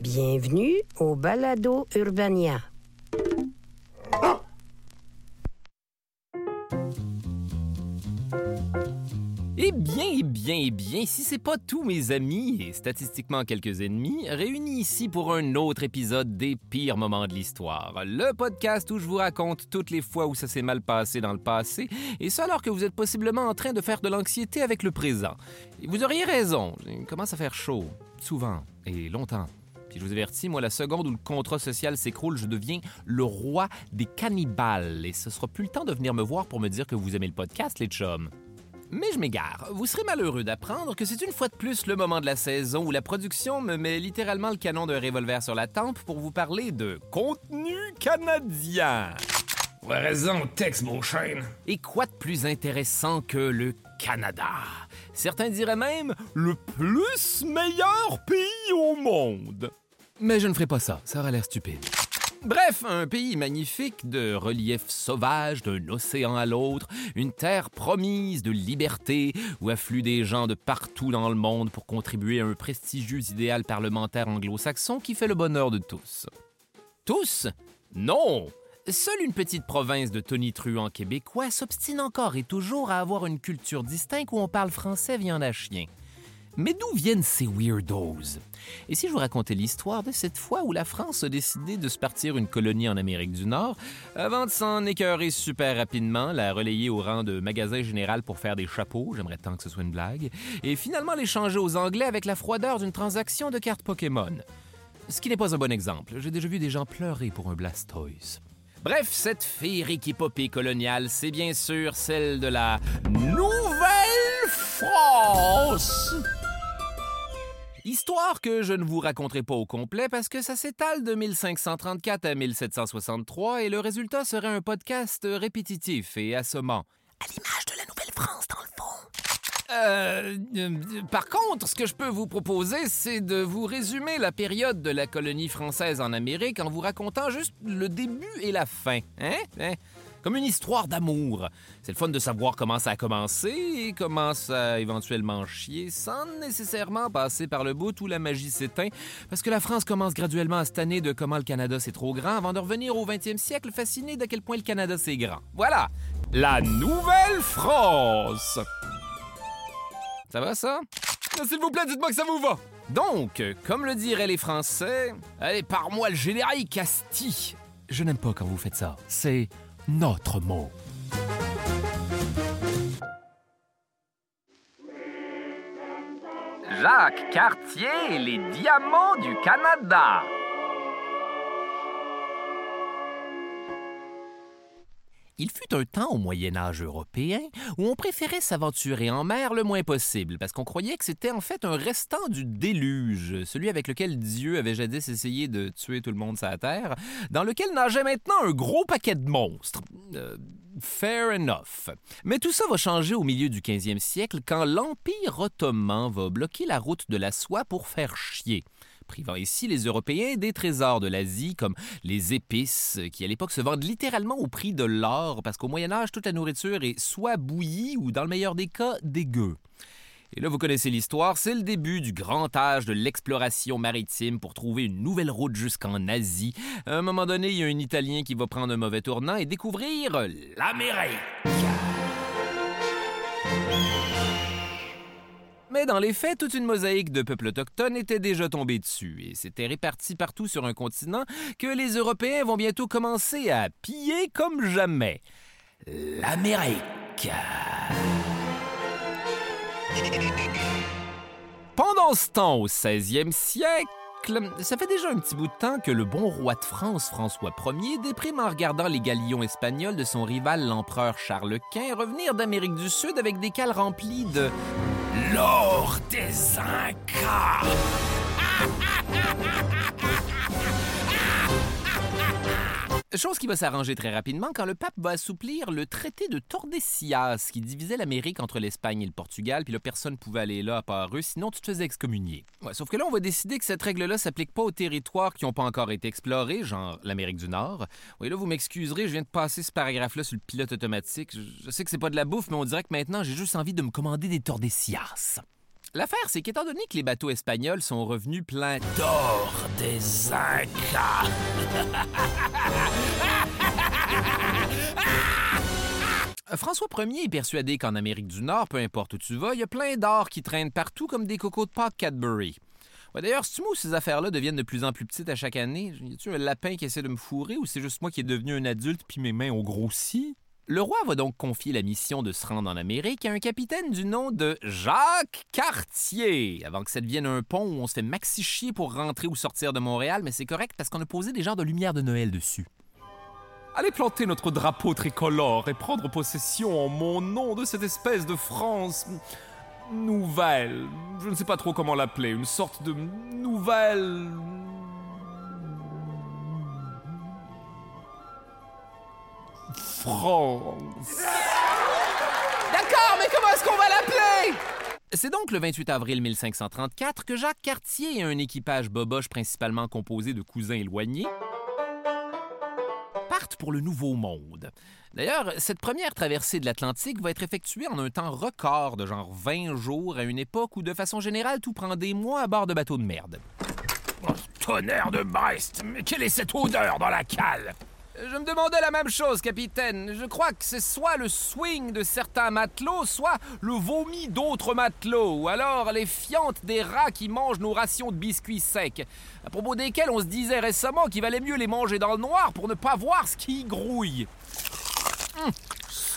Bienvenue au Balado Urbania. Eh bien, eh bien, si c'est pas tous mes amis et statistiquement quelques ennemis, réunis ici pour un autre épisode des pires moments de l'histoire. Le podcast où je vous raconte toutes les fois où ça s'est mal passé dans le passé, et ça alors que vous êtes possiblement en train de faire de l'anxiété avec le présent. Et vous auriez raison, il commence à faire chaud, souvent et longtemps. Puis je vous avertis, moi, la seconde où le contrat social s'écroule, je deviens le roi des cannibales. Et ce sera plus le temps de venir me voir pour me dire que vous aimez le podcast, les chums. Mais je m'égare. Vous serez malheureux d'apprendre que c'est une fois de plus le moment de la saison où la production me met littéralement le canon d'un revolver sur la tempe pour vous parler de contenu canadien. Ouais, raison, texte, mon chêne. Et quoi de plus intéressant que le Canada? Certains diraient même le plus meilleur pays au monde. Mais je ne ferai pas ça, ça aurait l'air stupide. Bref, un pays magnifique de relief sauvage d'un océan à l'autre, une terre promise de liberté où affluent des gens de partout dans le monde pour contribuer à un prestigieux idéal parlementaire anglo-saxon qui fait le bonheur de tous. Tous? Non! Seule une petite province de tonitruants québécois s'obstine encore et toujours à avoir une culture distincte où on parle français viande à chien. Mais d'où viennent ces weirdos? Et si je vous racontais l'histoire de cette fois où la France a décidé de se partir une colonie en Amérique du Nord, avant de s'en écœurer super rapidement, la relayer au rang de magasin général pour faire des chapeaux, j'aimerais tant que ce soit une blague, et finalement l'échanger aux Anglais avec la froideur d'une transaction de cartes Pokémon. Ce qui n'est pas un bon exemple. J'ai déjà vu des gens pleurer pour un Blastoise. Bref, cette féerique épopée coloniale, c'est bien sûr celle de la Nouvelle-France. Histoire que je ne vous raconterai pas au complet parce que ça s'étale de 1534 à 1763 et le résultat serait un podcast répétitif et assommant. À l'image de la Nouvelle-France, dans le fond. Euh, euh, par contre, ce que je peux vous proposer, c'est de vous résumer la période de la colonie française en Amérique en vous racontant juste le début et la fin. Hein? Hein? Comme une histoire d'amour. C'est le fun de savoir comment ça a commencé et comment ça a éventuellement chié sans nécessairement passer par le bout où la magie s'éteint, parce que la France commence graduellement à se de comment le Canada c'est trop grand avant de revenir au 20e siècle fasciné d'à quel point le Canada c'est grand. Voilà, la Nouvelle France. Ça va ça? S'il vous plaît, dites-moi que ça vous va. Donc, comme le diraient les Français, allez, par moi le générique, Asti. Je n'aime pas quand vous faites ça. C'est notre mot. Jacques Cartier et les diamants du Canada. Il fut un temps au Moyen Âge européen où on préférait s'aventurer en mer le moins possible, parce qu'on croyait que c'était en fait un restant du déluge, celui avec lequel Dieu avait jadis essayé de tuer tout le monde sur la Terre, dans lequel nageait maintenant un gros paquet de monstres. Euh, fair enough. Mais tout ça va changer au milieu du 15e siècle quand l'Empire ottoman va bloquer la route de la soie pour faire chier privant ici les Européens des trésors de l'Asie comme les épices, qui à l'époque se vendent littéralement au prix de l'or, parce qu'au Moyen Âge, toute la nourriture est soit bouillie ou, dans le meilleur des cas, dégueu. Et là, vous connaissez l'histoire, c'est le début du grand âge de l'exploration maritime pour trouver une nouvelle route jusqu'en Asie. À un moment donné, il y a un Italien qui va prendre un mauvais tournant et découvrir l'Amérique. Mais dans les faits, toute une mosaïque de peuples autochtones était déjà tombée dessus et s'était répartie partout sur un continent que les Européens vont bientôt commencer à piller comme jamais. L'Amérique. Pendant ce temps, au 16e siècle, ça fait déjà un petit bout de temps que le bon roi de France, François Ier, déprime en regardant les galions espagnols de son rival, l'empereur Charles Quint, revenir d'Amérique du Sud avec des cales remplies de l'or des Incas. Chose qui va s'arranger très rapidement quand le pape va assouplir le traité de Tordesillas qui divisait l'Amérique entre l'Espagne et le Portugal, puis là, personne ne pouvait aller là à part eux, sinon tu te faisais excommunier. Sauf que là, on va décider que cette règle-là s'applique pas aux territoires qui n'ont pas encore été explorés, genre l'Amérique du Nord. Oui, là, vous m'excuserez, je viens de passer ce paragraphe-là sur le pilote automatique. Je, je sais que c'est pas de la bouffe, mais on dirait que maintenant, j'ai juste envie de me commander des Tordesillas. L'affaire, c'est qu'étant donné que les bateaux espagnols sont revenus pleins d'or des Incas, François Ier est persuadé qu'en Amérique du Nord, peu importe où tu vas, il y a plein d'or qui traînent partout comme des cocos de Pâques Cadbury. D'ailleurs, c'est moi ces affaires-là deviennent de plus en plus petites à chaque année? Y a-tu un lapin qui essaie de me fourrer ou c'est juste moi qui est devenu un adulte puis mes mains ont grossi? Le roi va donc confier la mission de se rendre en Amérique à un capitaine du nom de Jacques Cartier, avant que ça devienne un pont où on se fait maxi chier pour rentrer ou sortir de Montréal, mais c'est correct parce qu'on a posé des genres de lumière de Noël dessus. Allez planter notre drapeau tricolore et prendre possession en mon nom de cette espèce de France nouvelle. Je ne sais pas trop comment l'appeler, une sorte de nouvelle... France. D'accord, mais comment est-ce qu'on va l'appeler? C'est donc le 28 avril 1534 que Jacques Cartier et un équipage boboche principalement composé de cousins éloignés partent pour le Nouveau Monde. D'ailleurs, cette première traversée de l'Atlantique va être effectuée en un temps record de genre 20 jours à une époque où, de façon générale, tout prend des mois à bord de bateaux de merde. Oh, tonnerre de Brest, mais quelle est cette odeur dans la cale? Je me demandais la même chose, capitaine. Je crois que c'est soit le swing de certains matelots, soit le vomi d'autres matelots, ou alors les fientes des rats qui mangent nos rations de biscuits secs, à propos desquels on se disait récemment qu'il valait mieux les manger dans le noir pour ne pas voir ce qui y grouille. Hum,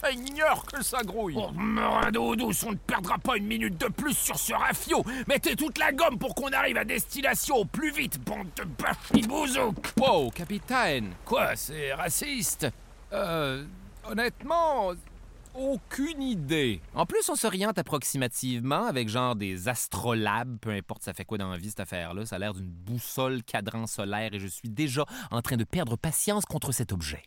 Seigneur, que ça grouille! Oh, merin d'eau douce, on ne perdra pas une minute de plus sur ce rafio Mettez toute la gomme pour qu'on arrive à destination au plus vite, bande de bachibouzouk Wow, capitaine! Quoi, c'est raciste? Euh. Honnêtement, aucune idée. En plus, on s'oriente approximativement avec genre des astrolabes, peu importe ça fait quoi dans la vie cette affaire-là. Ça a l'air d'une boussole cadran solaire et je suis déjà en train de perdre patience contre cet objet.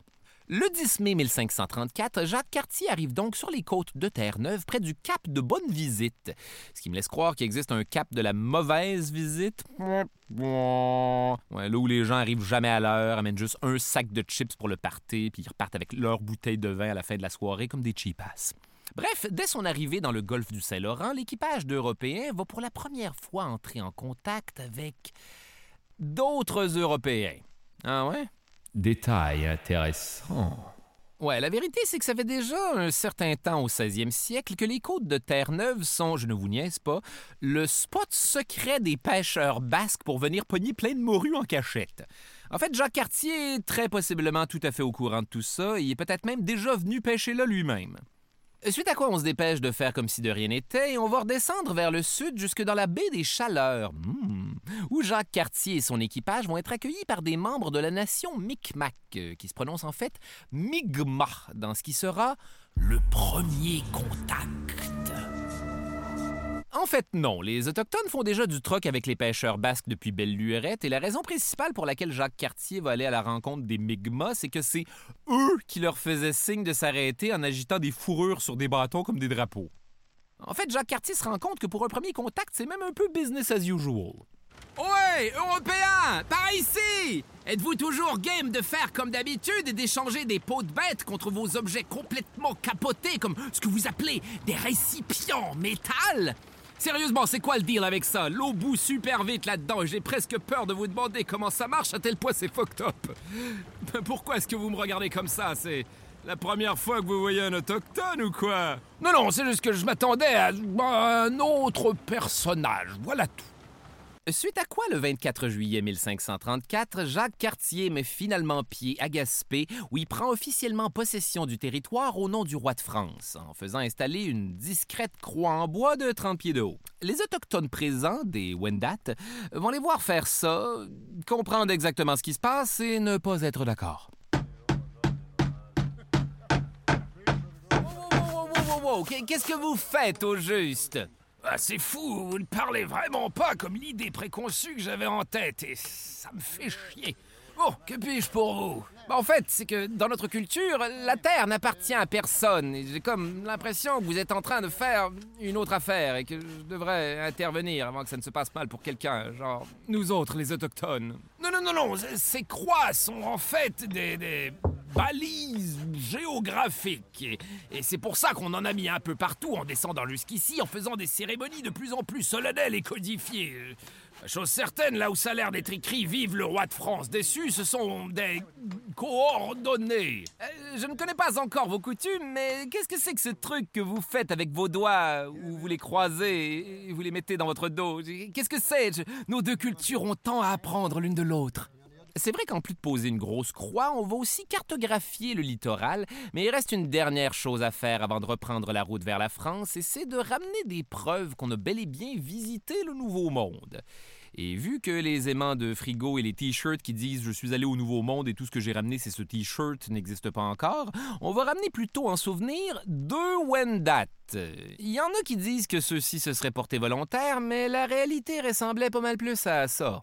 Le 10 mai 1534, Jacques Cartier arrive donc sur les côtes de Terre-Neuve, près du cap de Bonne-Visite. Ce qui me laisse croire qu'il existe un cap de la mauvaise visite. Là où les gens arrivent jamais à l'heure, amènent juste un sac de chips pour le party, puis ils repartent avec leur bouteille de vin à la fin de la soirée comme des cheapas. Bref, dès son arrivée dans le golfe du Saint-Laurent, l'équipage d'Européens va pour la première fois entrer en contact avec d'autres Européens. Ah ouais? Détail intéressant. Ouais, la vérité, c'est que ça fait déjà un certain temps au 16e siècle que les côtes de Terre-Neuve sont, je ne vous niaise pas, le spot secret des pêcheurs basques pour venir pogner plein de morues en cachette. En fait, Jacques Cartier est très possiblement tout à fait au courant de tout ça et est peut-être même déjà venu pêcher là lui-même. Suite à quoi on se dépêche de faire comme si de rien n'était et on va redescendre vers le sud jusque dans la baie des Chaleurs, hmm, où Jacques Cartier et son équipage vont être accueillis par des membres de la nation Micmac, euh, qui se prononce en fait Mi'kmaq, dans ce qui sera le premier contact. En fait, non. Les Autochtones font déjà du troc avec les pêcheurs basques depuis belle lurette, et la raison principale pour laquelle Jacques Cartier va aller à la rencontre des Mi'kmaq, c'est que c'est eux qui leur faisaient signe de s'arrêter en agitant des fourrures sur des bâtons comme des drapeaux. En fait, Jacques Cartier se rend compte que pour un premier contact, c'est même un peu business as usual. Ouais, Européens, par ici! Êtes-vous toujours game de faire comme d'habitude et d'échanger des peaux de bêtes contre vos objets complètement capotés comme ce que vous appelez des récipients en métal? Sérieusement, c'est quoi le deal avec ça? L'eau bout super vite là-dedans et j'ai presque peur de vous demander comment ça marche à tel point c'est fucked up. Pourquoi est-ce que vous me regardez comme ça? C'est la première fois que vous voyez un autochtone ou quoi? Non, non, c'est juste que je m'attendais à un autre personnage. Voilà tout. Suite à quoi, le 24 juillet 1534, Jacques Cartier met finalement pied à Gaspé, où il prend officiellement possession du territoire au nom du roi de France, en faisant installer une discrète croix en bois de 30 pieds de haut. Les Autochtones présents, des Wendat, vont les voir faire ça, comprendre exactement ce qui se passe et ne pas être d'accord. Wow, wow, wow, Qu'est-ce que vous faites au juste? Ah, c'est fou, vous ne parlez vraiment pas comme l'idée préconçue que j'avais en tête, et ça me fait chier. Bon, que puis-je pour vous? Ben, en fait, c'est que dans notre culture, la Terre n'appartient à personne. Et J'ai comme l'impression que vous êtes en train de faire une autre affaire et que je devrais intervenir avant que ça ne se passe mal pour quelqu'un, genre nous autres, les Autochtones. Non, non, non, non, ces croix sont en fait des... des... balise géographique. Et, c'est pour ça qu'on en a mis un peu partout en descendant jusqu'ici, en faisant des cérémonies de plus en plus solennelles et codifiées. Chose certaine, là où ça a l'air d'être écrit Vive le roi de France dessus, ce sont des coordonnées. Euh, je ne connais pas encore vos coutumes, mais qu'est-ce que c'est que ce truc que vous faites avec vos doigts, où vous les croisez et vous les mettez dans votre dos? Qu'est-ce que c'est? Nos deux cultures ont tant à apprendre l'une de l'autre. C'est vrai qu'en plus de poser une grosse croix, on va aussi cartographier le littoral, mais il reste une dernière chose à faire avant de reprendre la route vers la France, et c'est de ramener des preuves qu'on a bel et bien visité le Nouveau Monde. Et vu que les aimants de frigo et les t-shirts qui disent je suis allé au Nouveau Monde et tout ce que j'ai ramené c'est ce t-shirt n'existe pas encore, on va ramener plutôt en souvenir deux Wendat. Il y en a qui disent que ceux-ci se seraient portés volontaires, mais la réalité ressemblait pas mal plus à ça.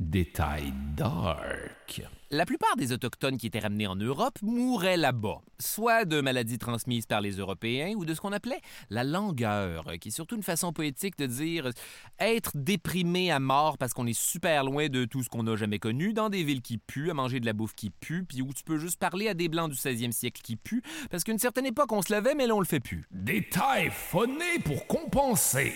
Détail dark. La plupart des Autochtones qui étaient ramenés en Europe mouraient là-bas, soit de maladies transmises par les Européens ou de ce qu'on appelait la langueur, qui est surtout une façon poétique de dire être déprimé à mort parce qu'on est super loin de tout ce qu'on n'a jamais connu, dans des villes qui puent, à manger de la bouffe qui pue, puis où tu peux juste parler à des Blancs du 16e siècle qui puent, parce qu'à une certaine époque, on se lavait, mais là, on le fait plus. Détail phoné pour compenser.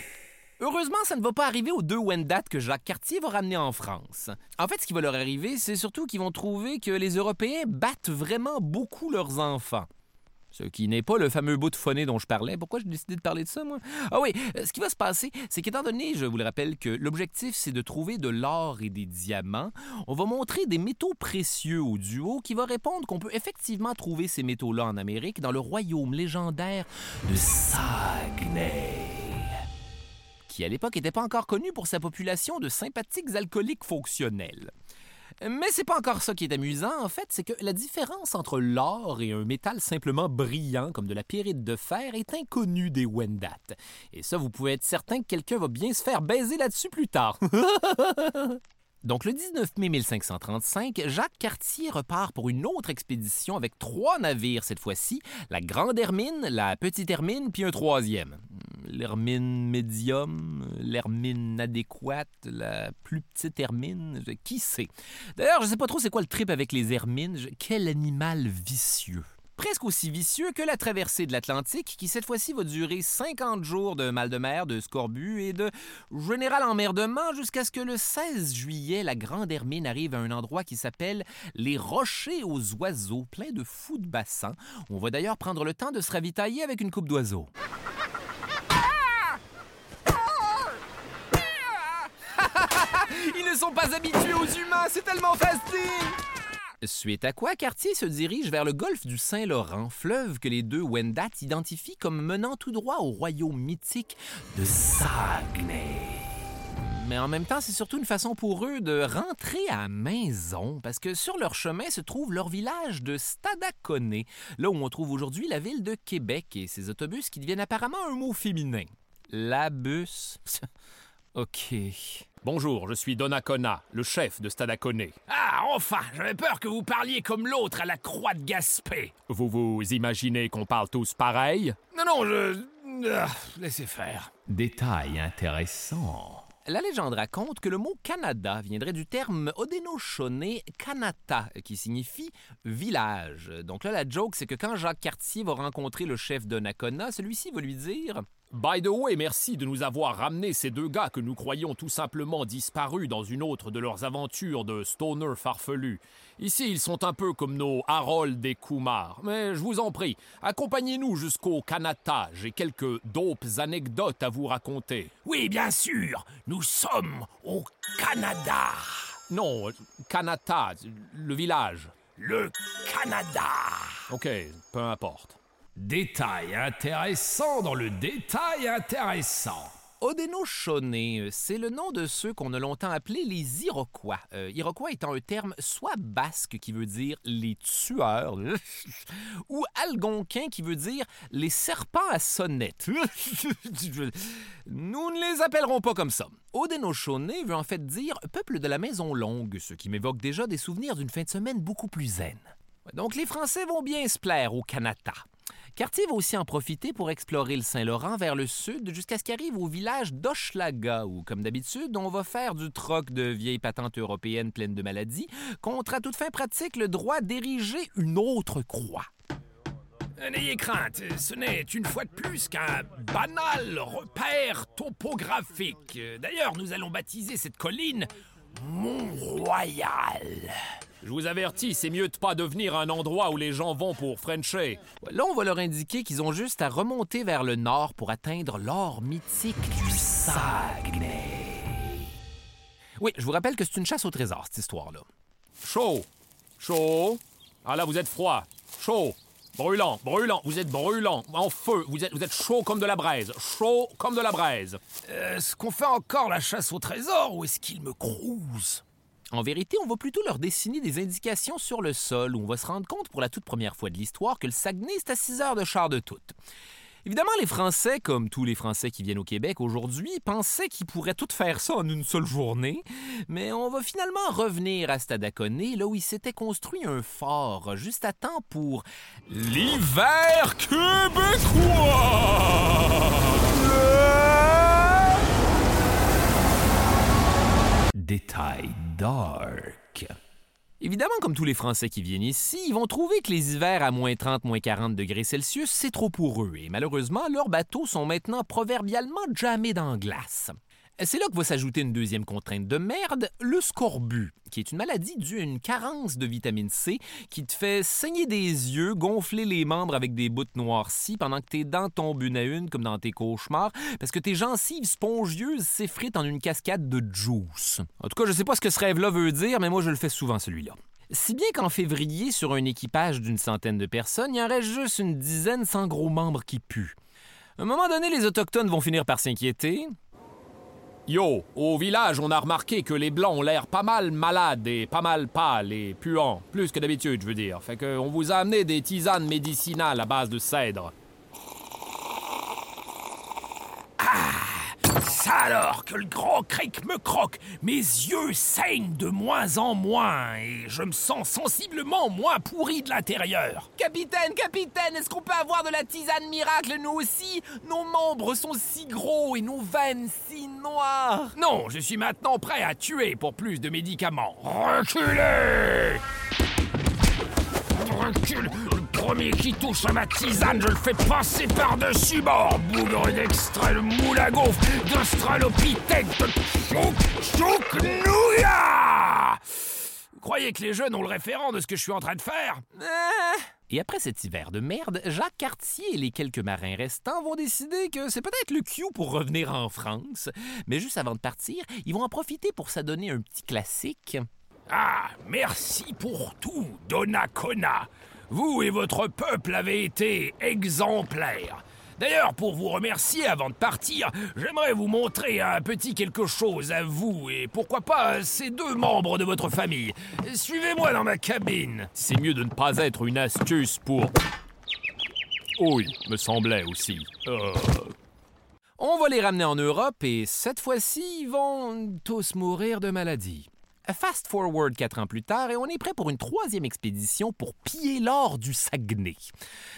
Heureusement, ça ne va pas arriver aux deux Wendat que Jacques Cartier va ramener en France. En fait, ce qui va leur arriver, c'est surtout qu'ils vont trouver que les Européens battent vraiment beaucoup leurs enfants. Ce qui n'est pas le fameux bout de phoné dont je parlais. Pourquoi j'ai décidé de parler de ça, moi? Ah oui, euh, ce qui va se passer, c'est qu'étant donné, je vous le rappelle, que l'objectif, c'est de trouver de l'or et des diamants, on va montrer des métaux précieux au duo qui va répondre qu'on peut effectivement trouver ces métaux-là en Amérique dans le royaume légendaire de Saguenay qui à l'époque n'était pas encore connu pour sa population de sympathiques alcooliques fonctionnels. Mais c'est pas encore ça qui est amusant, en fait, c'est que la différence entre l'or et un métal simplement brillant comme de la pyrite de fer est inconnue des Wendat. Et ça, vous pouvez être certain que quelqu'un va bien se faire baiser là-dessus plus tard. Donc, le 19 mai 1535, Jacques Cartier repart pour une autre expédition avec trois navires cette fois-ci, la Grande Hermine, la Petite Hermine, puis un troisième. L'Hermine médium, l'Hermine adéquate, la plus petite Hermine, qui sait? D'ailleurs, je sais pas trop c'est quoi le trip avec les Hermines. Quel animal vicieux. Presque aussi vicieux que la traversée de l'Atlantique, qui cette fois-ci va durer 50 jours de mal de mer, de scorbut et de général emmerdement jusqu'à ce que le 16 juillet, la Grande Hermine arrive à un endroit qui s'appelle les Rochers aux oiseaux, plein de fous de bassin. On va d'ailleurs prendre le temps de se ravitailler avec une coupe d'oiseaux. Ils ne sont pas habitués aux humains, c'est tellement facile! Suite à quoi, Cartier se dirige vers le golfe du Saint-Laurent, fleuve que les deux Wendat identifient comme menant tout droit au royaume mythique de Saguenay. Mais en même temps, c'est surtout une façon pour eux de rentrer à maison, parce que sur leur chemin se trouve leur village de Stadaconé, là où on trouve aujourd'hui la ville de Québec et ses autobus qui deviennent apparemment un mot féminin. La bus. OK. Bonjour, je suis Donnacona, le chef de Stadaconé. Ah, enfin, j'avais peur que vous parliez comme l'autre à la croix de Gaspé. Vous vous imaginez qu'on parle tous pareil? Non, non, je... Ah, laissez faire. Détail intéressant. La légende raconte que le mot Canada viendrait du terme Haudenosaunee Kanata, qui signifie village. Donc là, la joke, c'est que quand Jacques Cartier va rencontrer le chef de Nakona, celui-ci va lui dire By the way, merci de nous avoir ramené ces deux gars que nous croyions tout simplement disparus dans une autre de leurs aventures de stoner farfelus. Ici, ils sont un peu comme nos Harold et Kumar. Mais je vous en prie, accompagnez-nous jusqu'au Kanata. J'ai quelques dopes anecdotes à vous raconter. Oui, bien sûr, nous sommes au Canada. Non, Kanata, le village. Le Canada. Ok, peu importe. Détail intéressant dans le détail intéressant. Haudenosaunee, c'est le nom de ceux qu'on a longtemps appelés les Iroquois. Euh, Iroquois étant un terme soit basque qui veut dire les tueurs, ou algonquin qui veut dire les serpents à sonnette. Nous ne les appellerons pas comme ça. Haudenosaunee veut en fait dire peuple de la maison longue, ce qui m'évoque déjà des souvenirs d'une fin de semaine beaucoup plus zen. Donc les Français vont bien se plaire au Canada. Cartier va aussi en profiter pour explorer le Saint-Laurent vers le sud jusqu'à ce qu'il arrive au village d'Hochelaga où, comme d'habitude, on va faire du troc de vieilles patentes européennes pleines de maladies contre à toute fin pratique le droit d'ériger une autre croix. N'ayez crainte, ce n'est une fois de plus qu'un banal repère topographique. D'ailleurs, nous allons baptiser cette colline Mont-Royal. Je vous avertis, c'est mieux de pas devenir un endroit où les gens vont pour Frencher. Là, on va leur indiquer qu'ils ont juste à remonter vers le nord pour atteindre l'or mythique du Saguenay. Oui, je vous rappelle que c'est une chasse au trésor, cette histoire-là. Chaud, chaud. Ah là, vous êtes froid. Chaud, brûlant, brûlant. Vous êtes brûlant, en feu. Vous êtes, vous êtes chaud comme de la braise. Chaud comme de la braise. Est-ce qu'on fait encore la chasse au trésor ou est-ce qu'il me crouse En vérité, on va plutôt leur dessiner des indications sur le sol où on va se rendre compte pour la toute première fois de l'histoire que le Saguenay, c'est à 6 heures de char de toute. Évidemment, les Français, comme tous les Français qui viennent au Québec aujourd'hui, pensaient qu'ils pourraient tout faire ça en une seule journée, mais on va finalement revenir à Stadaconé, là où il s'était construit un fort, juste à temps pour l'hiver québécois. Détail dark. Évidemment, comme tous les Français qui viennent ici, ils vont trouver que les hivers à moins 30, moins 40 degrés Celsius, c'est trop pour eux, et malheureusement, leurs bateaux sont maintenant proverbialement jamais dans la glace. C'est là que va s'ajouter une deuxième contrainte de merde, le scorbut, qui est une maladie due à une carence de vitamine C qui te fait saigner des yeux, gonfler les membres avec des bouts noircies pendant que tes dents tombent une à une comme dans tes cauchemars, parce que tes gencives spongieuses s'effritent en une cascade de juice. En tout cas, je sais pas ce que ce rêve-là veut dire, mais moi je le fais souvent celui-là. Si bien qu'en février, sur un équipage d'une centaine de personnes, il en reste juste une dizaine sans gros membres qui puent. À un moment donné, les Autochtones vont finir par s'inquiéter, Yo, au village, on a remarqué que les blancs ont l'air pas mal malades et pas mal pâles et puants. Plus que d'habitude, je veux dire. Fait qu'on vous a amené des tisanes médicinales à base de cèdre. Ça alors que le grand cric me croque, mes yeux saignent de moins en moins et je me sens sensiblement moins pourri de l'intérieur. Capitaine, capitaine, est-ce qu'on peut avoir de la tisane miracle, nous aussi? Nos membres sont si gros et nos veines si noires. Non, je suis maintenant prêt à tuer pour plus de médicaments. Reculez Recule Le premier qui touche à ma tisane, je le fais passer par-dessus bord Bougre d'extrait de moule à gaufre, d'australopithèque, de chouk, chouk, nougat Vous croyez que les jeunes ont le référent de ce que je suis en train de faire? Et après cet hiver de merde, Jacques Cartier et les quelques marins restants vont décider que c'est peut-être le Q pour revenir en France. Mais juste avant de partir, ils vont en profiter pour s'adonner un petit classique. Ah, merci pour tout, Donnacona. Vous et votre peuple avez été exemplaires. D'ailleurs, pour vous remercier avant de partir, j'aimerais vous montrer un petit quelque chose à vous et pourquoi pas ces deux membres de votre famille. Suivez-moi dans ma cabine. C'est mieux de ne pas être une astuce pour... Oui, me semblait aussi. Euh, On va les ramener en Europe et cette fois-ci, ils vont tous mourir de maladie. Fast forward quatre ans plus tard et on est prêt pour une troisième expédition pour piller l'or du Saguenay.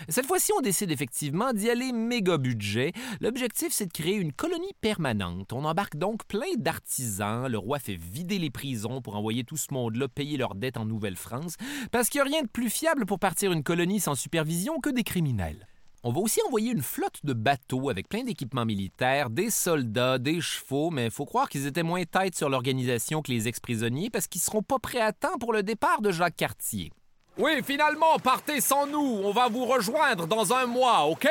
Cette fois-ci, on décide effectivement d'y aller méga budget. L'objectif, c'est de créer une colonie permanente. On embarque donc plein d'artisans. Le roi fait vider les prisons pour envoyer tout ce monde-là payer leurs dettes en Nouvelle-France, parce qu'il n'y a rien de plus fiable pour partir une colonie sans supervision que des criminels. On va aussi envoyer une flotte de bateaux avec plein d'équipements militaires, des soldats, des chevaux, mais il faut croire qu'ils étaient moins têtes sur l'organisation que les ex-prisonniers parce qu'ils seront pas prêts à temps pour le départ de Jacques Cartier. Oui, finalement, partez sans nous. On va vous rejoindre dans un mois, OK?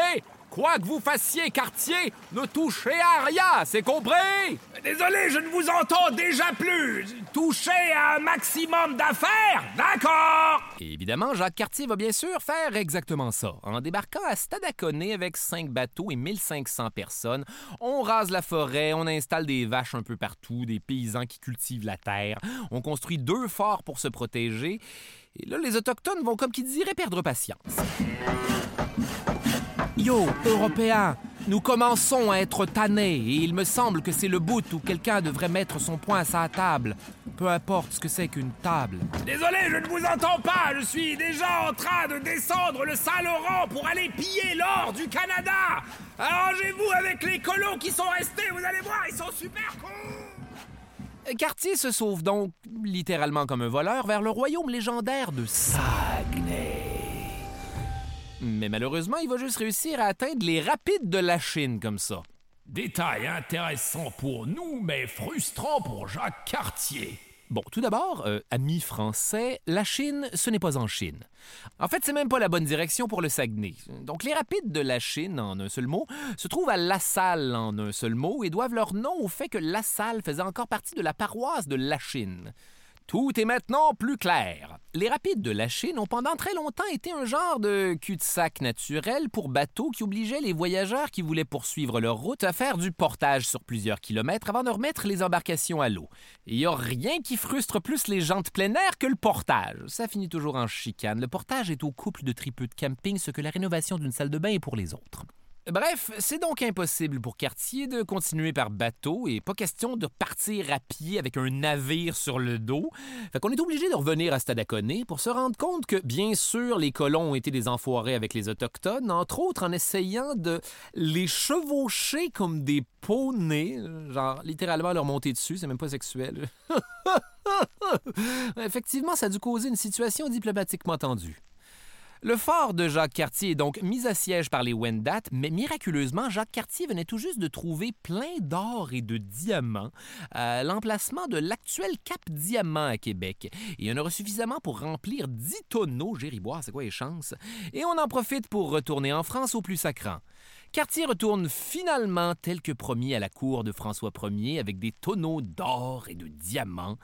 Quoi que vous fassiez, quartier, ne touchez à rien, c'est compris? Désolé, je ne vous entends déjà plus. Touchez à un maximum d'affaires, d'accord? Et évidemment, Jacques Cartier va bien sûr faire exactement ça. En débarquant à Stadaconé avec cinq bateaux et 1500 personnes, on rase la forêt, on installe des vaches un peu partout, des paysans qui cultivent la terre, on construit deux forts pour se protéger, et là, les Autochtones vont, comme qui dirait, perdre patience. Yo, Européens, Nous commençons à être tannés et il me semble que c'est le bout où quelqu'un devrait mettre son poing à sa table. Peu importe ce que c'est qu'une table. Désolé, je ne vous entends pas. Je suis déjà en train de descendre le Saint-Laurent pour aller piller l'or du Canada. Arrangez-vous avec les colons qui sont restés, vous allez voir, ils sont super cons. Cartier se sauve donc, littéralement comme un voleur, vers le royaume légendaire de Saguenay. Mais malheureusement, il va juste réussir à atteindre les rapides de la Chine comme ça. Détail intéressant pour nous, mais frustrant pour Jacques Cartier. Bon, tout d'abord, euh, amis français, la Chine, ce n'est pas en Chine. En fait, c'est même pas la bonne direction pour le Saguenay. Donc, les rapides de la Chine, en un seul mot, se trouvent à La Salle, en un seul mot, et doivent leur nom au fait que La Salle faisait encore partie de la paroisse de la Chine. Tout est maintenant plus clair. Les rapides de la Chine ont pendant très longtemps été un genre de cul-de-sac naturel pour bateaux qui obligeaient les voyageurs qui voulaient poursuivre leur route à faire du portage sur plusieurs kilomètres avant de remettre les embarcations à l'eau. Il n'y a rien qui frustre plus les gens de plein air que le portage. Ça finit toujours en chicane. Le portage est au couple de tripeux de camping ce que la rénovation d'une salle de bain est pour les autres. Bref, c'est donc impossible pour Cartier de continuer par bateau et pas question de partir à pied avec un navire sur le dos. Fait qu'on est obligé de revenir à Stadaconé pour se rendre compte que, bien sûr, les colons ont été des enfoirés avec les Autochtones, entre autres en essayant de les chevaucher comme des poneys, genre littéralement leur monter dessus, c'est même pas sexuel. Effectivement, ça a dû causer une situation diplomatiquement tendue. Le fort de Jacques Cartier est donc mis à siège par les Wendat, mais miraculeusement, Jacques Cartier venait tout juste de trouver plein d'or et de diamants à l'emplacement de l'actuel Cap Diamant à Québec. Il y en aura suffisamment pour remplir 10 tonneaux, Gériboire, c'est quoi les chances? Et on en profite pour retourner en France au plus sacrant. Cartier retourne finalement tel que promis à la cour de François Ier avec des tonneaux d'or et de diamants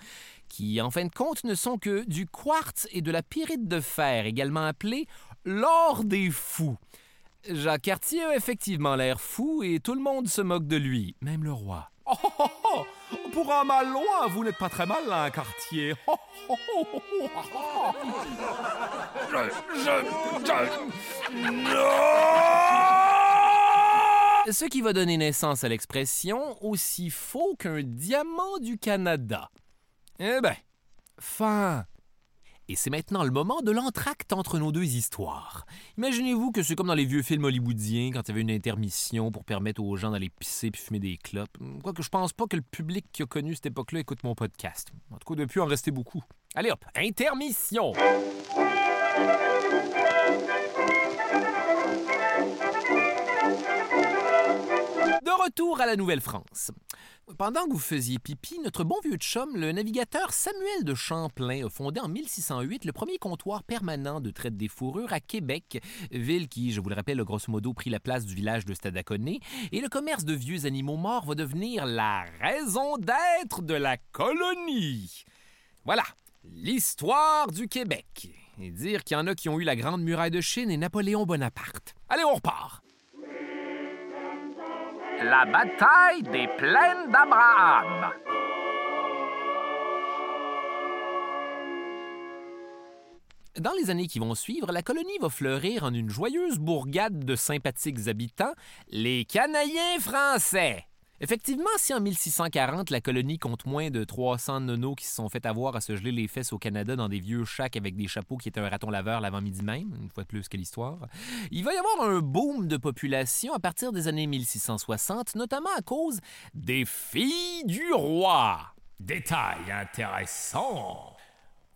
qui, en fin de compte, ne sont que du quartz et de la pyrite de fer, également appelé l'or des fous. Jacques Cartier a effectivement l'air fou et tout le monde se moque de lui, même le roi. Oh, oh, oh, Pour un mal loin, vous n'êtes pas très mal, hein, Cartier. Oh, oh, oh, je, je, je... Non Ce qui va donner naissance à l'expression aussi faux qu'un diamant du Canada. Eh ben, fin. Et c'est maintenant le moment de l'entracte entre nos deux histoires. Imaginez-vous que c'est comme dans les vieux films hollywoodiens, quand il y avait une intermission pour permettre aux gens d'aller pisser puis fumer des clopes. Quoique je pense pas que le public qui a connu cette époque-là écoute mon podcast. En tout cas, depuis, en restait beaucoup. Allez hop, intermission! Retour à la Nouvelle-France. Pendant que vous faisiez pipi, notre bon vieux chum, le navigateur Samuel de Champlain, a fondé en 1608 le premier comptoir permanent de traite des fourrures à Québec, ville qui, je vous le rappelle, a grosso modo pris la place du village de Stadaconé, et le commerce de vieux animaux morts va devenir la raison d'être de la colonie. Voilà, l'histoire du Québec. Et dire qu'il y en a qui ont eu la Grande Muraille de Chine et Napoléon Bonaparte. Allez, on repart. La bataille des plaines d'Abraham. Dans les années qui vont suivre, la colonie va fleurir en une joyeuse bourgade de sympathiques habitants, les Canadiens français. Effectivement, si en 1640, la colonie compte moins de 300 nonos qui se sont fait avoir à se geler les fesses au Canada dans des vieux chacs avec des chapeaux qui étaient un raton laveur l'avant-midi même, une fois de plus que l'histoire, il va y avoir un boom de population à partir des années 1660, notamment à cause des filles du roi. Détail intéressant.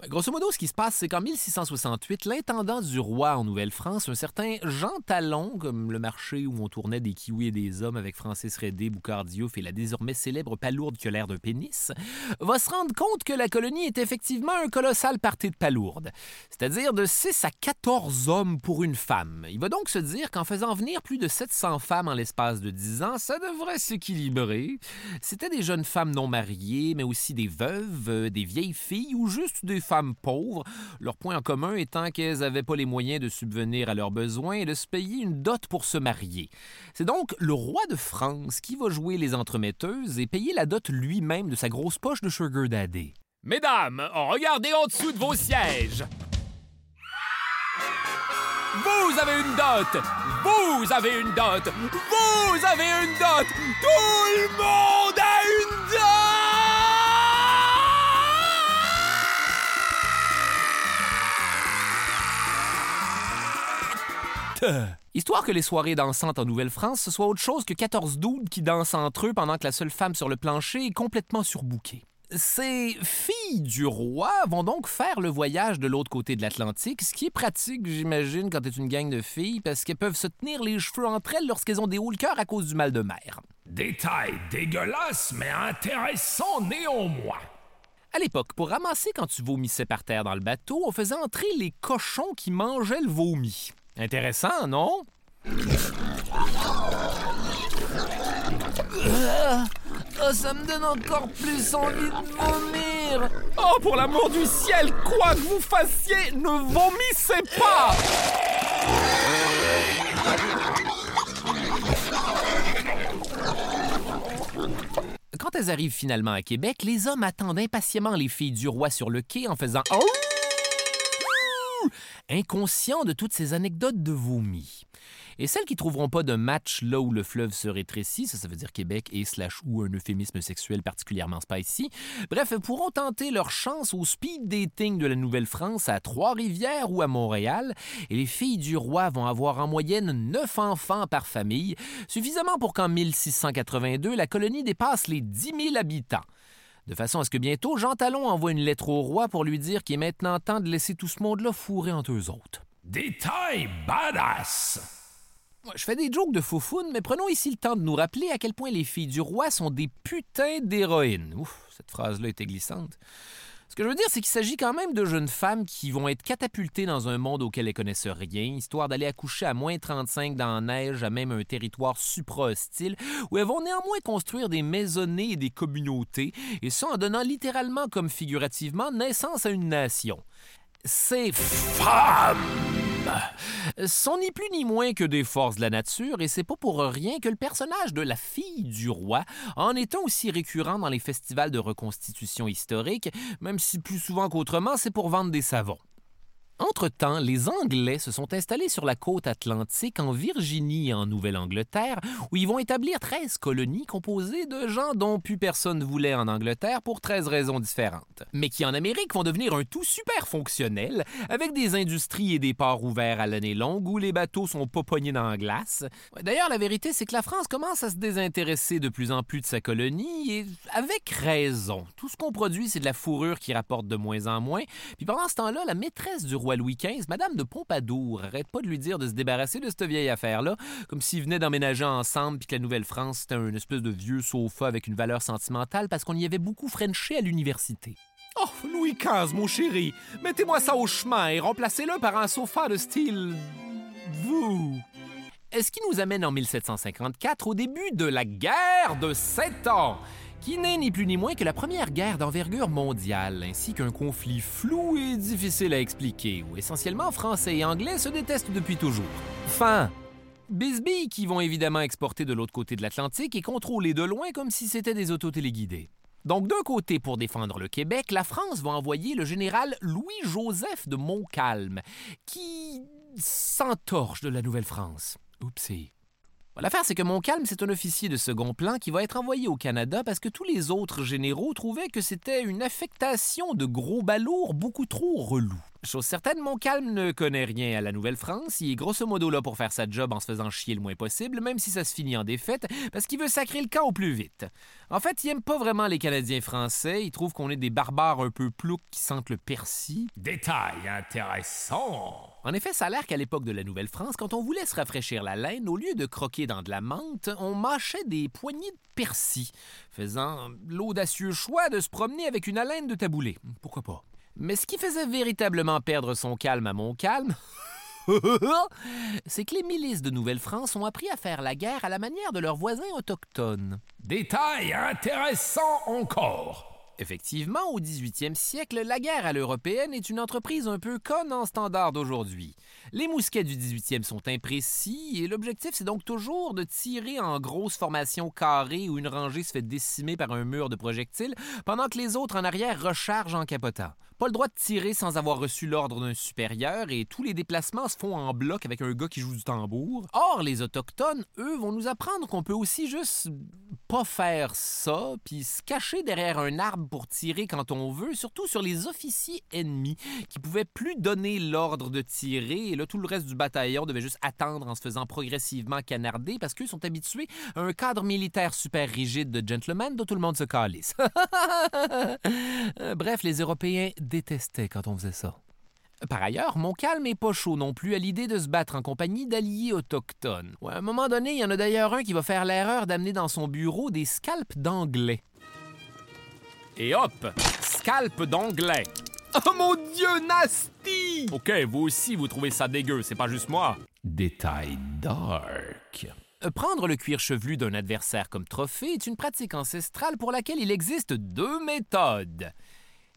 Grosso modo, ce qui se passe, c'est qu'en 1668, l'intendant du roi en Nouvelle-France, un certain Jean Talon, comme le marché où on tournait des kiwis et des hommes avec Francis Redé, Boucard Diouf et la désormais célèbre palourde qui a l'air d'un pénis, va se rendre compte que la colonie est effectivement un colossal parti de palourdes, c'est-à-dire de 6 à 14 hommes pour une femme. Il va donc se dire qu'en faisant venir plus de 700 femmes en l'espace de 10 ans, ça devrait s'équilibrer. C'était des jeunes femmes non mariées, mais aussi des veuves, des vieilles filles ou juste des femmes pauvres, leur point en commun étant qu'elles n'avaient pas les moyens de subvenir à leurs besoins et de se payer une dot pour se marier. C'est donc le roi de France qui va jouer les entremetteuses et payer la dot lui-même de sa grosse poche de Sugar Daddy. Mesdames, regardez en dessous de vos sièges. Vous avez une dot Vous avez une dot Vous avez une dot Tout le monde a une Histoire que les soirées dansantes en Nouvelle-France ce soit autre chose que 14 doudes qui dansent entre eux pendant que la seule femme sur le plancher est complètement surbookée. Ces filles du roi vont donc faire le voyage de l'autre côté de l'Atlantique, ce qui est pratique, j'imagine, quand t'es une gang de filles, parce qu'elles peuvent se tenir les cheveux entre elles lorsqu'elles ont des hauts le cœur à cause du mal de mer. Détail dégueulasse, mais intéressant néanmoins. À l'époque, pour ramasser quand tu vomissais par terre dans le bateau, on faisait entrer les cochons qui mangeaient le vomi. Intéressant, non? Oh, ça me donne encore plus envie de vomir. Oh, pour l'amour du ciel, quoi que vous fassiez, ne vomissez pas. Quand elles arrivent finalement à Québec, les hommes attendent impatiemment les filles du roi sur le quai en faisant oh! Inconscients de toutes ces anecdotes de vomi. Et celles qui trouveront pas de match là où le fleuve se rétrécit, ça, veut dire Québec et slash ou un euphémisme sexuel particulièrement spicy, bref, pourront tenter leur chance au speed dating de la Nouvelle-France à Trois-Rivières ou à Montréal, et les filles du roi vont avoir en moyenne neuf enfants par famille, suffisamment pour qu'en 1682, la colonie dépasse les 10 000 habitants. De façon à ce que bientôt, Jean Talon envoie une lettre au roi pour lui dire qu'il est maintenant temps de laisser tout ce monde-là fourrer entre eux autres. Détail badass! Je fais des jokes de foufoune, mais prenons ici le temps de nous rappeler à quel point les filles du roi sont des putains d'héroïnes. Ouf, cette phrase-là était glissante. Ce que je veux dire, c'est qu'il s'agit quand même de jeunes femmes qui vont être catapultées dans un monde auquel elles connaissent rien, histoire d'aller accoucher à moins 35 dans la neige, à même un territoire supra-hostile, où elles vont néanmoins construire des maisonnées et des communautés, et ça en donnant littéralement comme figurativement naissance à une nation. Ces femmes sont ni plus ni moins que des forces de la nature, et c'est pas pour rien que le personnage de la fille du roi en étant aussi récurrent dans les festivals de reconstitution historique, même si plus souvent qu'autrement, c'est pour vendre des savons. Entre-temps, les Anglais se sont installés sur la côte atlantique en Virginie et en Nouvelle-Angleterre, où ils vont établir 13 colonies composées de gens dont plus personne voulait en Angleterre pour 13 raisons différentes, mais qui en Amérique vont devenir un tout super fonctionnel, avec des industries et des ports ouverts à l'année longue où les bateaux sont pas pognés dans la glace. D'ailleurs, la vérité, c'est que la France commence à se désintéresser de plus en plus de sa colonie, et avec raison. Tout ce qu'on produit, c'est de la fourrure qui rapporte de moins en moins, puis pendant ce temps-là, la maîtresse du roi Louis XV, Madame de Pompadour arrête pas de lui dire de se débarrasser de cette vieille affaire-là, comme s'ils venaient d'emménager ensemble puis que la Nouvelle-France c'était un espèce de vieux sofa avec une valeur sentimentale parce qu'on y avait beaucoup frenché à l'université. Oh, Louis XV, mon chéri, mettez-moi ça au chemin et remplacez-le par un sofa de style. vous. Ce qui nous amène en 1754 au début de la guerre de Sept Ans? Qui n'est ni plus ni moins que la première guerre d'envergure mondiale, ainsi qu'un conflit flou et difficile à expliquer, où essentiellement Français et Anglais se détestent depuis toujours. Fin. Bisbee qui vont évidemment exporter de l'autre côté de l'Atlantique et contrôler de loin comme si c'était des autos téléguidés. Donc d'un côté, pour défendre le Québec, la France va envoyer le général Louis-Joseph de Montcalm, qui s'entorche de la Nouvelle-France. Oupsie. L'affaire, c'est que Montcalm, c'est un officier de second plan qui va être envoyé au Canada parce que tous les autres généraux trouvaient que c'était une affectation de gros balourds beaucoup trop relou. Chose certaine, Montcalm ne connaît rien à la Nouvelle-France. Il est grosso modo là pour faire sa job en se faisant chier le moins possible, même si ça se finit en défaite, parce qu'il veut sacrer le camp au plus vite. En fait, il aime pas vraiment les Canadiens français. Il trouve qu'on est des barbares un peu ploucs qui sentent le persil. Détail intéressant. En effet, ça a l'air qu'à l'époque de la Nouvelle-France, quand on voulait se rafraîchir la laine, au lieu de croquer dans de la menthe, on mâchait des poignées de persil, faisant l'audacieux choix de se promener avec une haleine de taboulé. Pourquoi pas? Mais ce qui faisait véritablement perdre son calme à mon calme, c'est que les milices de Nouvelle-France ont appris à faire la guerre à la manière de leurs voisins autochtones. Détail intéressant encore. Effectivement, au 18e siècle, la guerre à l'européenne est une entreprise un peu conne en standard d'aujourd'hui. Les mousquets du 18e sont imprécis et l'objectif c'est donc toujours de tirer en grosses formations carrées où une rangée se fait décimer par un mur de projectiles pendant que les autres en arrière rechargent en capotant. Pas le droit de tirer sans avoir reçu l'ordre d'un supérieur et tous les déplacements se font en bloc avec un gars qui joue du tambour. Or, les Autochtones, eux, vont nous apprendre qu'on peut aussi juste pas faire ça, puis se cacher derrière un arbre pour tirer quand on veut, surtout sur les officiers ennemis qui pouvaient plus donner l'ordre de tirer et là, tout le reste du bataillon devait juste attendre en se faisant progressivement canarder parce qu'eux sont habitués à un cadre militaire super rigide de gentleman dont tout le monde se calisse. Bref, les Européens détestaient quand on faisait ça. Par ailleurs, mon calme est pas chaud non plus à l'idée de se battre en compagnie d'alliés autochtones. à un moment donné, il y en a d'ailleurs un qui va faire l'erreur d'amener dans son bureau des scalps d'anglais. Et hop, scalp d'anglais. Oh mon dieu, nasty! Ok, vous aussi, vous trouvez ça dégueu, c'est pas juste moi. Détail dark. Euh, prendre le cuir chevelu d'un adversaire comme trophée est une pratique ancestrale pour laquelle il existe deux méthodes.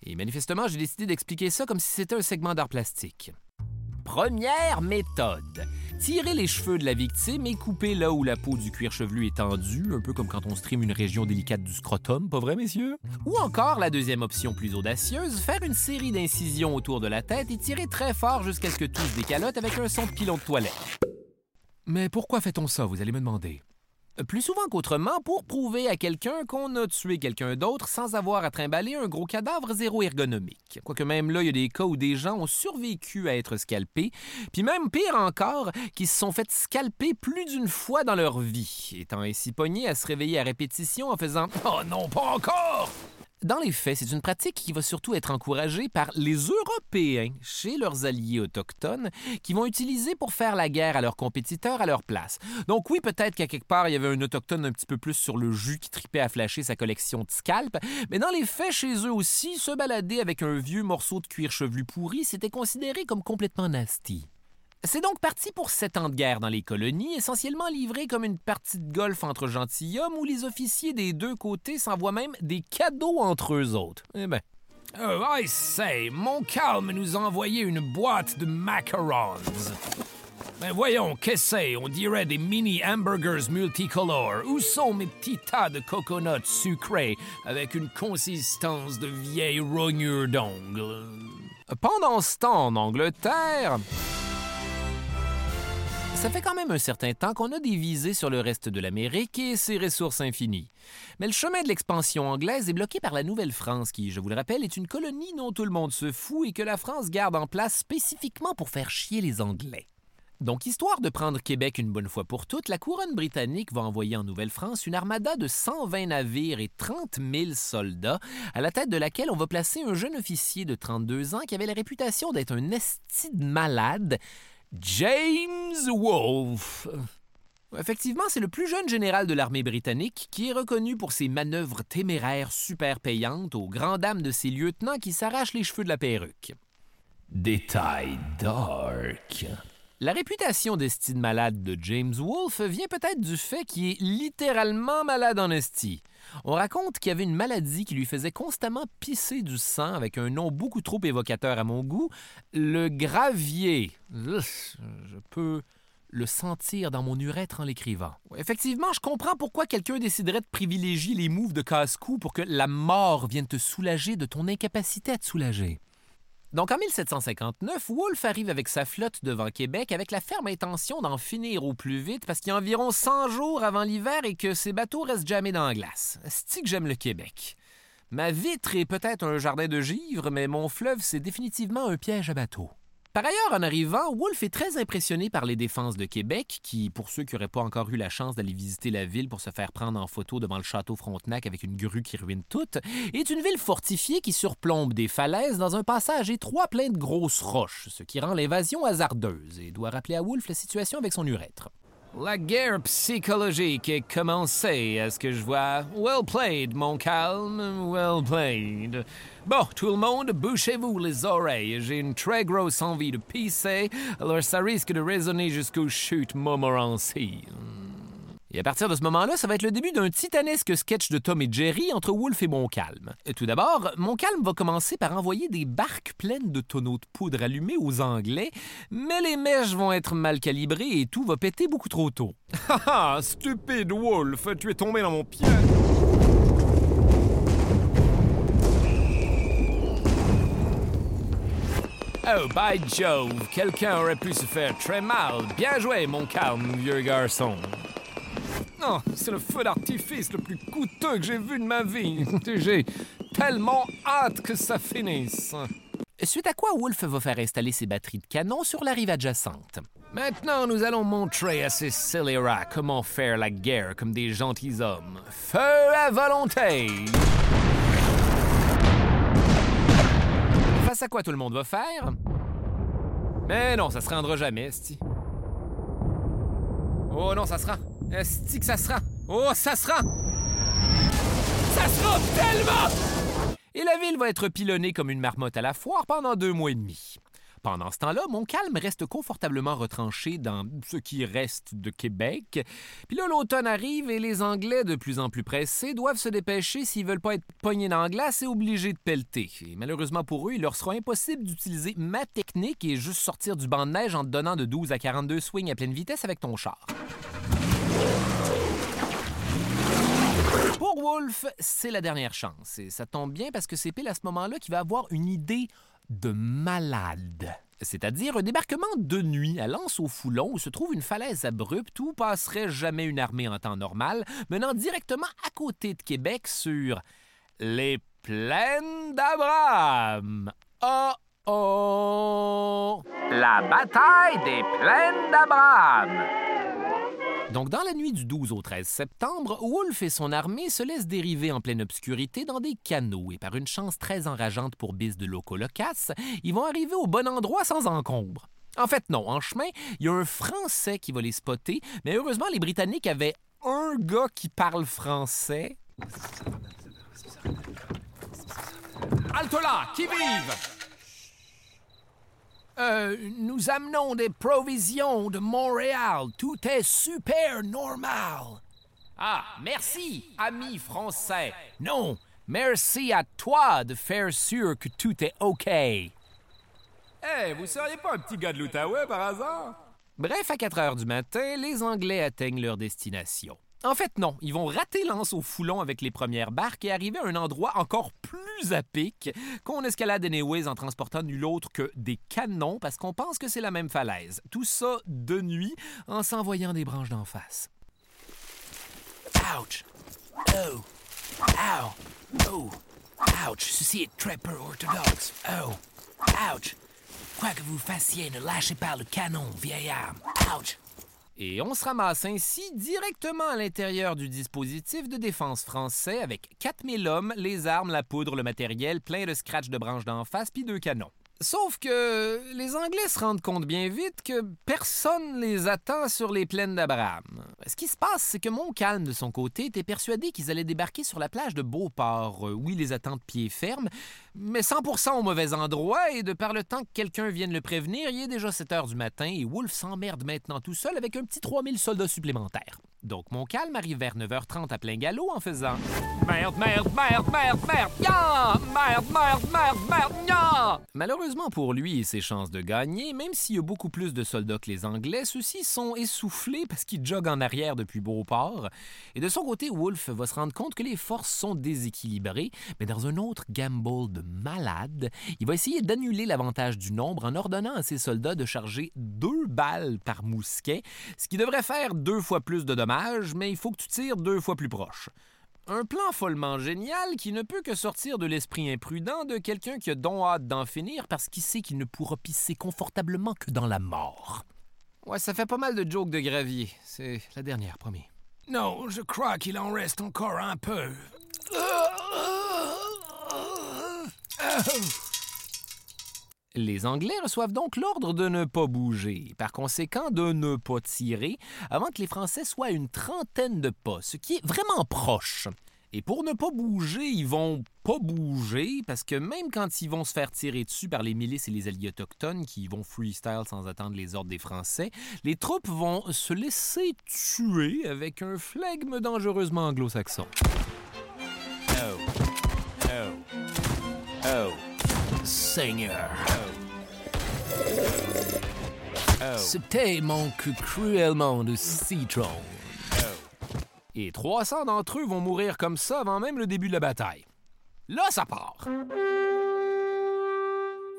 Et manifestement, j'ai décidé d'expliquer ça comme si c'était un segment d'art plastique. Première méthode. Tirer les cheveux de la victime et couper là où la peau du cuir chevelu est tendue, un peu comme quand on stream une région délicate du scrotum, pas vrai, messieurs? Ou encore, la deuxième option plus audacieuse, faire une série d'incisions autour de la tête et tirer très fort jusqu'à ce que tous décalotent avec un son de pilon de toilette. Mais pourquoi fait-on ça, vous allez me demander? Plus souvent qu'autrement, pour prouver à quelqu'un qu'on a tué quelqu'un d'autre sans avoir à trimballer un gros cadavre zéro ergonomique. Quoique même là, il y a des cas où des gens ont survécu à être scalpés, puis même pire encore, qui se sont fait scalper plus d'une fois dans leur vie, étant ainsi pognés à se réveiller à répétition en faisant ⁇ Oh non, pas encore !⁇ dans les faits, c'est une pratique qui va surtout être encouragée par les Européens chez leurs alliés autochtones qui vont utiliser pour faire la guerre à leurs compétiteurs à leur place. Donc oui, peut-être qu'à quelque part, il y avait un autochtone un petit peu plus sur le jus qui tripait à flasher sa collection de scalps, mais dans les faits, chez eux aussi, se balader avec un vieux morceau de cuir chevelu pourri, c'était considéré comme complètement nasty. C'est donc parti pour sept ans de guerre dans les colonies, essentiellement livré comme une partie de golf entre gentilshommes où les officiers des deux côtés s'envoient même des cadeaux entre eux autres. Eh ben. Oh, I say, Montcalm nous a envoyé une boîte de macarons. Mais ben, voyons, qu'est-ce c'est? On dirait des mini hamburgers multicolores? Où sont mes petits tas de coconuts sucrés avec une consistance de vieille rognure d'ongle? Pendant ce temps, en Angleterre, ça fait quand même un certain temps qu'on a des visées sur le reste de l'Amérique et ses ressources infinies. Mais le chemin de l'expansion anglaise est bloqué par la Nouvelle-France, qui, je vous le rappelle, est une colonie dont tout le monde se fout et que la France garde en place spécifiquement pour faire chier les Anglais. Donc, histoire de prendre Québec une bonne fois pour toutes, la couronne britannique va envoyer en Nouvelle-France une armada de 120 navires et 30 000 soldats, à la tête de laquelle on va placer un jeune officier de 32 ans qui avait la réputation d'être un esti malade, James Wolfe. Effectivement, c'est le plus jeune général de l'armée britannique qui est reconnu pour ses manœuvres téméraires super payantes aux grandes dames de ses lieutenants qui s'arrachent les cheveux de la perruque. Détail dark. La réputation d'estime malade de James Wolfe vient peut-être du fait qu'il est littéralement malade en esti. On raconte qu'il avait une maladie qui lui faisait constamment pisser du sang avec un nom beaucoup trop évocateur à mon goût, le gravier. Je peux le sentir dans mon urètre en l'écrivant. Effectivement, je comprends pourquoi quelqu'un déciderait de privilégier les moves de casse-cou pour que la mort vienne te soulager de ton incapacité à te soulager. Donc en 1759, Wolfe arrive avec sa flotte devant Québec avec la ferme intention d'en finir au plus vite parce qu'il y a environ 100 jours avant l'hiver et que ses bateaux restent jamais dans la glace. C'est que j'aime le Québec? Ma vitre est peut-être un jardin de givre, mais mon fleuve, c'est définitivement un piège à bateau. Par ailleurs, en arrivant, Wolfe est très impressionné par les défenses de Québec, qui, pour ceux qui n'auraient pas encore eu la chance d'aller visiter la ville pour se faire prendre en photo devant le château Frontenac avec une grue qui ruine toute, est une ville fortifiée qui surplombe des falaises dans un passage étroit plein de grosses roches, ce qui rend l'invasion hasardeuse et doit rappeler à Wolfe la situation avec son urètre. La guerre psychologique est commencée, à ce que je vois. Well played, mon calme, well played. Bon, tout le monde, bouchez-vous les oreilles. J'ai une très grosse envie de pisser, alors ça risque de résonner jusqu'au chute Montmorency. Et à partir de ce moment-là, ça va être le début d'un titanesque sketch de Tom et Jerry entre Wolf et Montcalm. Tout d'abord, Montcalm va commencer par envoyer des barques pleines de tonneaux de poudre allumés aux Anglais, mais les mèches vont être mal calibrées et tout va péter beaucoup trop tôt. Haha, stupide Wolf, tu es tombé dans mon pied. Oh, by Jove, quelqu'un aurait pu se faire très mal. Bien joué, mon calme, vieux garçon. Non, c'est le feu d'artifice le plus coûteux que j'ai vu de ma vie. J'ai tellement hâte que ça finisse. Suite à quoi Wolf va faire installer ses batteries de canon sur la rive adjacente? Maintenant, nous allons montrer à ces scélérats comment faire la guerre comme des gentilshommes. Feu à volonté! Face à quoi tout le monde va faire? Mais non, ça se rendra jamais, Esti. Oh non, ça sera. Esti que ça sera. Oh, ça sera! Ça sera tellement! Et la ville va être pilonnée comme une marmotte à la foire pendant deux mois et demi. Pendant ce temps-là, Montcalm reste confortablement retranché dans ce qui reste de Québec. Puis là, l'automne arrive et les Anglais, de plus en plus pressés, doivent se dépêcher s'ils veulent pas être pognés dans la glace et obligés de pelleter. Et malheureusement pour eux, il leur sera impossible d'utiliser ma technique et juste sortir du banc de neige en te donnant de 12 à 42 swings à pleine vitesse avec ton char. Pour Wolf, c'est la dernière chance. Et ça tombe bien parce que c'est pile à ce moment-là qu'il va avoir une idée de malade. C'est-à-dire un débarquement de nuit à Lance au Foulon où se trouve une falaise abrupte où passerait jamais une armée en temps normal, menant directement à côté de Québec sur les plaines d'Abraham. Oh oh! La bataille des plaines d'Abraham! Donc, dans la nuit du 12 au 13 septembre, Wolfe et son armée se laissent dériver en pleine obscurité dans des canaux et par une chance très enrageante pour Bis de Loco-Locasse, ils vont arriver au bon endroit sans encombre. En fait, non. En chemin, il y a un Français qui va les spotter, mais heureusement, les Britanniques avaient un gars qui parle français. Halte là! Qui vive! Euh, nous amenons des provisions de Montréal. Tout est super normal. Ah, merci, ami français. Non, merci à toi de faire sûr que tout est OK. Eh, vous seriez pas un petit gars de l'Outaouais par hasard? Bref, à 4 heures du matin, les Anglais atteignent leur destination. En fait, non. Ils vont rater l'anse au foulon avec les premières barques et arriver à un endroit encore plus à pic qu'on escalade anyways en transportant nul autre que des canons parce qu'on pense que c'est la même falaise. Tout ça de nuit en s'envoyant des branches d'en face. Ouch! Oh! Ow! Oh! Ouch! Ceci est très peu orthodoxe. Oh! Ouch! Quoi que vous fassiez, ne lâchez pas le canon, vieille arme. Ouch! Et on se ramasse ainsi directement à l'intérieur du dispositif de défense français avec 4000 hommes, les armes, la poudre, le matériel, plein de scratch de branches d'en face puis deux canons. Sauf que les Anglais se rendent compte bien vite que personne les attend sur les plaines d'Abraham. Ce qui se passe, c'est que Montcalm, de son côté, était persuadé qu'ils allaient débarquer sur la plage de Beauport. Euh, oui, les attend de pied ferme, mais 100% au mauvais endroit, et de par le temps que quelqu'un vienne le prévenir, il est déjà 7 heures du matin, et Wolfe s'emmerde maintenant tout seul avec un petit 3000 soldats supplémentaires. Donc Montcalm arrive vers 9h30 à plein galop en faisant Merde, merde, merde, merde, merde! Merde, merde, merde, merde! Malheureusement pour lui et ses chances de gagner, même s'il y a beaucoup plus de soldats que les Anglais, ceux-ci sont essoufflés parce qu'ils joguent en arrière depuis Beauport. Et de son côté, Wolfe va se rendre compte que les forces sont déséquilibrées, mais dans un autre gamble de malade, il va essayer d'annuler l'avantage du nombre en ordonnant à ses soldats de charger deux balles par mousquet, ce qui devrait faire deux fois plus de dommages mais il faut que tu tires deux fois plus proche. Un plan follement génial qui ne peut que sortir de l'esprit imprudent de quelqu'un qui a donc hâte d'en finir parce qu'il sait qu'il ne pourra pisser confortablement que dans la mort. Ouais, ça fait pas mal de jokes de gravier. C'est la dernière, promis. Non, je crois qu'il en reste encore un peu. Les Anglais reçoivent donc l'ordre de ne pas bouger, par conséquent de ne pas tirer, avant que les Français soient une trentaine de pas, ce qui est vraiment proche. Et pour ne pas bouger, ils vont pas bouger, parce que même quand ils vont se faire tirer dessus par les milices et les alliés autochtones qui vont freestyle sans attendre les ordres des Français, les troupes vont se laisser tuer avec un flegme dangereusement anglo-saxon. Oh. Oh. Seigneur. C'était manque cruellement de citron. Et 300 d'entre eux vont mourir comme ça avant même le début de la bataille. Là, ça part.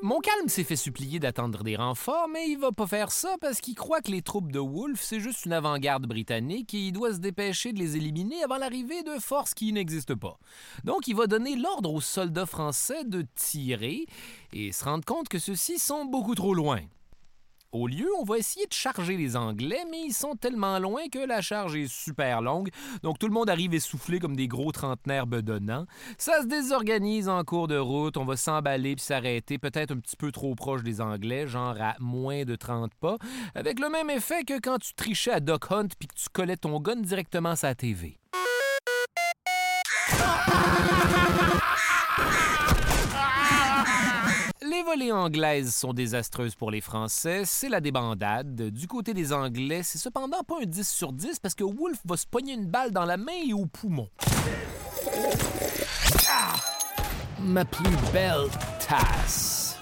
Montcalm s'est fait supplier d'attendre des renforts, mais il va pas faire ça parce qu'il croit que les troupes de Wolfe, c'est juste une avant-garde britannique et il doit se dépêcher de les éliminer avant l'arrivée de forces qui n'existent pas. Donc il va donner l'ordre aux soldats français de tirer et se rendre compte que ceux-ci sont beaucoup trop loin. Au lieu, on va essayer de charger les Anglais, mais ils sont tellement loin que la charge est super longue, donc tout le monde arrive essoufflé comme des gros trentenaires bedonnants. Ça se désorganise en cours de route, on va s'emballer puis s'arrêter peut-être un petit peu trop proche des Anglais, genre à moins de 30 pas, avec le même effet que quand tu trichais à Duck Hunt puis que tu collais ton gun directement sur la TV. Volées anglaises sont désastreuses pour les Français, c'est la débandade. Du côté des Anglais, c'est cependant pas un 10 sur 10 parce que Wolfe va se pogner une balle dans la main et au poumon. Ah! Ma plus belle tasse.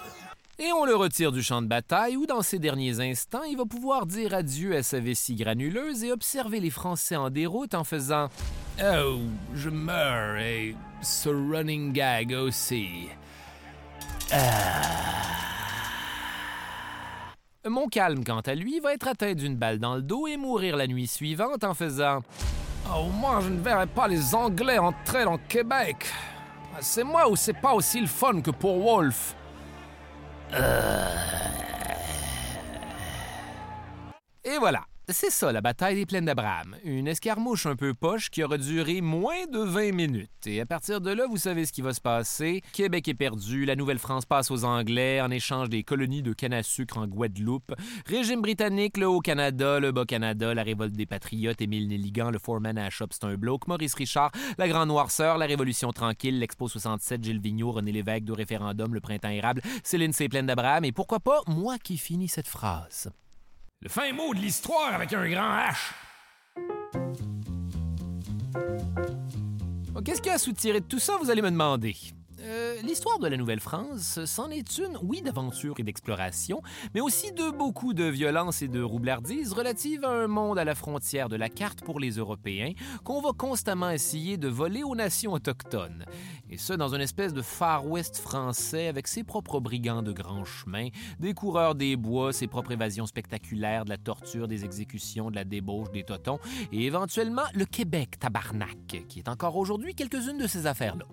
Et on le retire du champ de bataille où, dans ses derniers instants, il va pouvoir dire adieu à sa vessie granuleuse et observer les Français en déroute en faisant Oh, je meurs et ce running gag aussi. Montcalm, quant à lui, va être atteint d'une balle dans le dos et mourir la nuit suivante en faisant Oh, moi, je ne verrai pas les Anglais entrer dans Québec. C'est moi ou c'est pas aussi le fun que pour Wolfe? Et voilà. C'est ça, la bataille des plaines d'Abraham. Une escarmouche un peu poche qui aura duré moins de 20 minutes. Et à partir de là, vous savez ce qui va se passer. Québec est perdu, la Nouvelle-France passe aux Anglais en échange des colonies de canne à sucre en Guadeloupe. Régime britannique, le Haut-Canada, le Bas-Canada, la révolte des Patriotes, Émile Nelligan, le Foreman à Shop, c'est un bloc, Maurice Richard, la Grande Noirceur, la Révolution tranquille, l'Expo 67, Gilles Vigneault, René Lévesque, de référendum, le Printemps érable, Céline c'est plaine d'Abraham, et pourquoi pas moi qui finis cette phrase? Le fin mot de l'histoire avec un grand H. Qu'est-ce qu'il y a à soutirer de tout ça, vous allez me demander? Euh, L'histoire de la Nouvelle-France, c'en est une, oui, d'aventure et d'exploration, mais aussi de beaucoup de violence et de roublardise relative à un monde à la frontière de la carte pour les Européens qu'on va constamment essayer de voler aux nations autochtones. Et ce, dans une espèce de Far West français avec ses propres brigands de grands chemins, des coureurs des bois, ses propres évasions spectaculaires, de la torture, des exécutions, de la débauche, des totons, et éventuellement le Québec tabarnak, qui est encore aujourd'hui quelques-unes de ces affaires-là.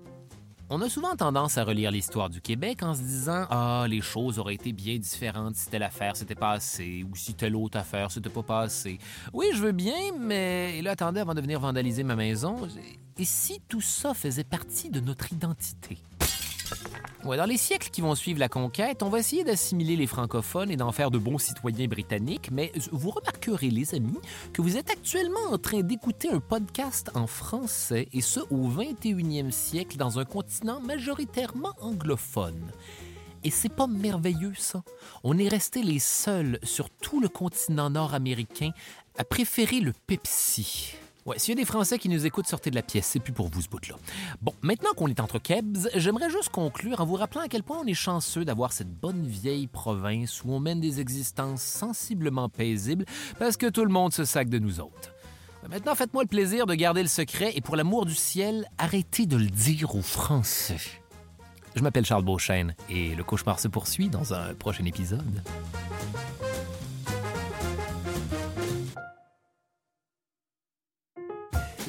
On a souvent tendance à relire l'histoire du Québec en se disant Ah, les choses auraient été bien différentes si telle affaire s'était passée ou si telle autre affaire s'était pas passée. Oui, je veux bien, mais et là, attendez avant de venir vandaliser ma maison. Et si tout ça faisait partie de notre identité? Dans les siècles qui vont suivre la conquête, on va essayer d'assimiler les francophones et d'en faire de bons citoyens britanniques, mais vous remarquerez, les amis, que vous êtes actuellement en train d'écouter un podcast en français, et ce au 21e siècle dans un continent majoritairement anglophone. Et c'est pas merveilleux, ça? On est resté les seuls sur tout le continent nord-américain à préférer le Pepsi. Ouais, s'il y a des Français qui nous écoutent, sortez de la pièce. C'est plus pour vous ce bout-là. Bon, maintenant qu'on est entre Kebs, j'aimerais juste conclure en vous rappelant à quel point on est chanceux d'avoir cette bonne vieille province où on mène des existences sensiblement paisibles parce que tout le monde se sac de nous autres. Maintenant, faites-moi le plaisir de garder le secret et pour l'amour du ciel, arrêtez de le dire aux Français. Je m'appelle Charles Beauchesne et le cauchemar se poursuit dans un prochain épisode.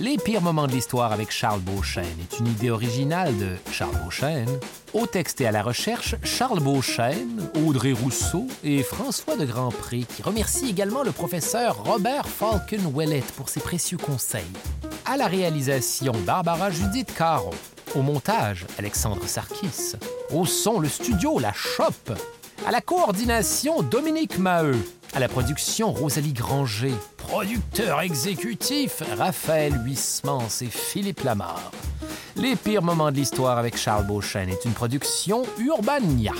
Les pires moments de l'histoire avec Charles Beauchesne est une idée originale de Charles Beauchesne. Au texte et à la recherche, Charles Beauchesne, Audrey Rousseau et François de Grandpré, qui remercie également le professeur Robert Falcon Wellet pour ses précieux conseils. À la réalisation, Barbara Judith Caro. Au montage, Alexandre Sarkis. Au son, le studio La Chope. À la coordination, Dominique Maheu. À la production, Rosalie Granger. Producteur exécutif, Raphaël Huismans et Philippe Lamar. Les pires moments de l'histoire avec Charles Beauchesne est une production Urbania.